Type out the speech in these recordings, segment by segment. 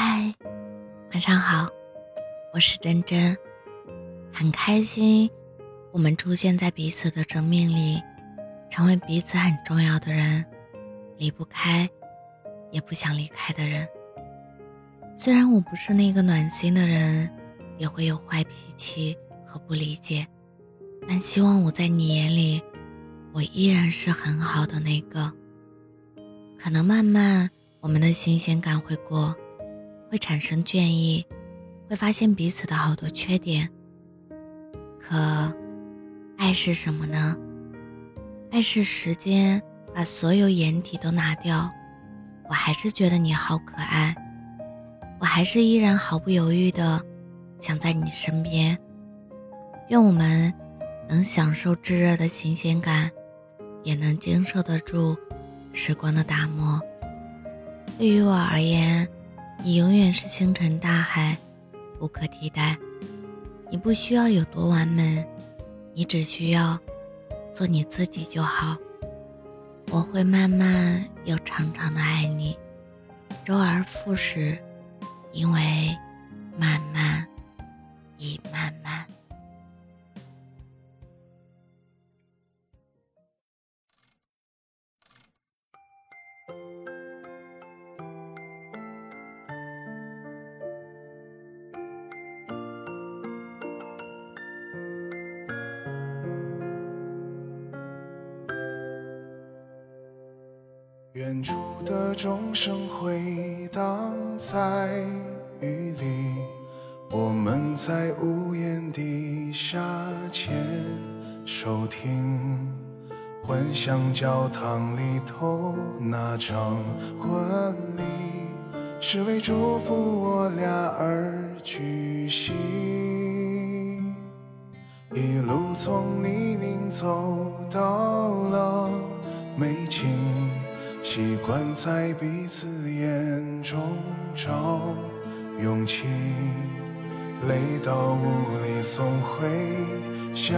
嗨，晚上好，我是真真，很开心我们出现在彼此的生命里，成为彼此很重要的人，离不开，也不想离开的人。虽然我不是那个暖心的人，也会有坏脾气和不理解，但希望我在你眼里，我依然是很好的那个。可能慢慢我们的新鲜感会过。会产生倦意，会发现彼此的好多缺点。可，爱是什么呢？爱是时间把所有掩体都拿掉，我还是觉得你好可爱，我还是依然毫不犹豫的想在你身边。愿我们能享受炙热的新鲜感，也能经受得住时光的打磨。对于我而言。你永远是星辰大海，无可替代。你不需要有多完美，你只需要做你自己就好。我会慢慢又长长的爱你，周而复始，因为远处的钟声回荡在雨里，我们在屋檐底下牵手听，幻想教堂里头那场婚礼，是为祝福我俩而举行。一路从泥泞走到了美景。习惯在彼此眼中找勇气，累到无力送回，想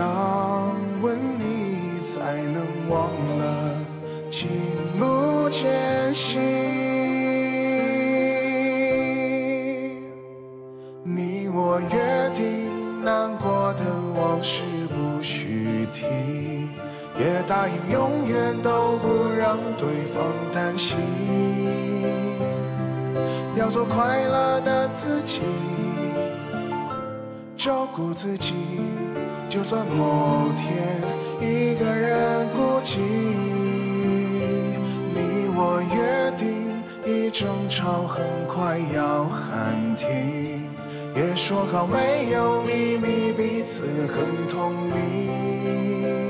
问你才能忘了情路艰辛。你我约定，难过的往事不许提。也答应永远都不让对方担心，要做快乐的自己，照顾自己。就算某天一个人孤寂，你我约定，一争吵很快要喊停。也说好没有秘密，彼此很透明。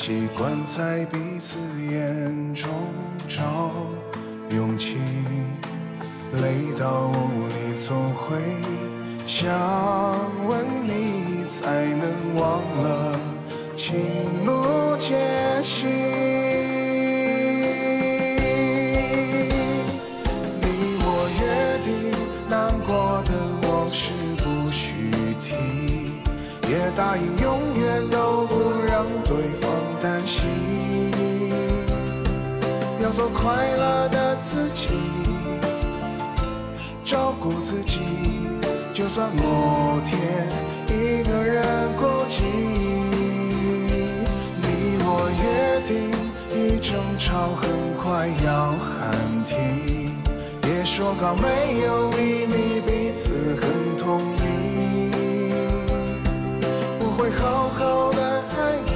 习惯在彼此眼中找勇气，累到无力总会想问你，才能忘了情路艰辛。你我约定，难过的往事不许提。也答应永远都不让对方要做快乐的自己，照顾自己。就算某天一个人孤寂，你我约定，一争吵很快要喊停。也说好没有秘密，彼此很透明。会好好的爱你，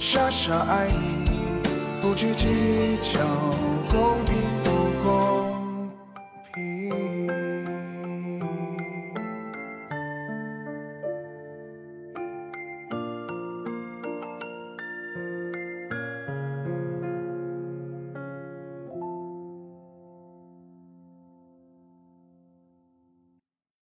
傻傻爱你，不去计较公平。